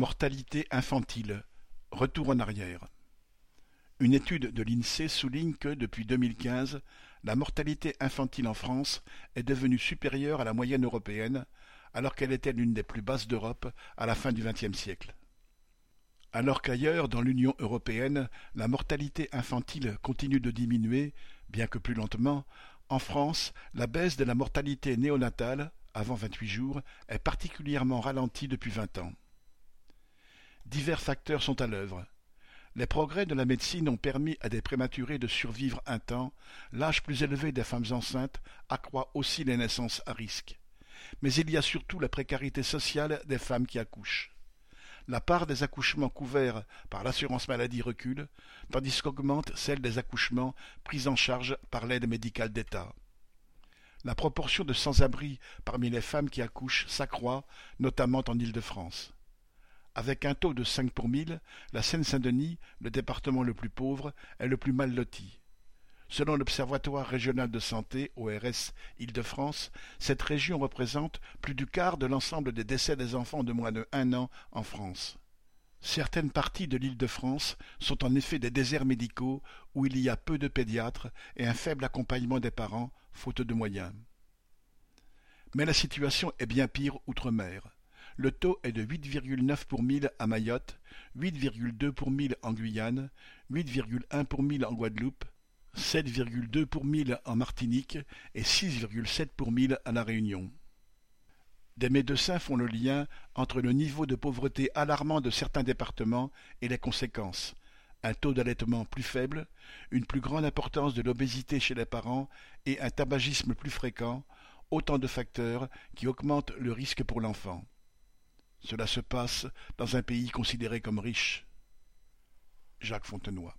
Mortalité infantile, retour en arrière. Une étude de l'INSEE souligne que, depuis deux mille quinze, la mortalité infantile en France est devenue supérieure à la moyenne européenne, alors qu'elle était l'une des plus basses d'Europe à la fin du XXe siècle. Alors qu'ailleurs dans l'Union européenne, la mortalité infantile continue de diminuer, bien que plus lentement, en France, la baisse de la mortalité néonatale, avant vingt-huit jours, est particulièrement ralentie depuis vingt ans. Divers facteurs sont à l'œuvre. Les progrès de la médecine ont permis à des prématurés de survivre un temps, l'âge plus élevé des femmes enceintes accroît aussi les naissances à risque. Mais il y a surtout la précarité sociale des femmes qui accouchent. La part des accouchements couverts par l'assurance maladie recule, tandis qu'augmente celle des accouchements pris en charge par l'aide médicale d'État. La proportion de sans-abri parmi les femmes qui accouchent s'accroît, notamment en Île-de-France. Avec un taux de cinq pour mille, la Seine-Saint-Denis, le département le plus pauvre, est le plus mal loti. Selon l'Observatoire régional de santé, ORS Île-de-France, cette région représente plus du quart de l'ensemble des décès des enfants de moins de un an en France. Certaines parties de l'Île-de-France sont en effet des déserts médicaux où il y a peu de pédiatres et un faible accompagnement des parents, faute de moyens. Mais la situation est bien pire outre-mer. Le taux est de 8,9 pour mille à Mayotte, 8,2 pour mille en Guyane, 8,1 pour mille en Guadeloupe, 7,2 pour mille en Martinique et 6,7 pour mille à La Réunion. Des médecins font le lien entre le niveau de pauvreté alarmant de certains départements et les conséquences. Un taux d'allaitement plus faible, une plus grande importance de l'obésité chez les parents et un tabagisme plus fréquent, autant de facteurs qui augmentent le risque pour l'enfant. Cela se passe dans un pays considéré comme riche. Jacques Fontenoy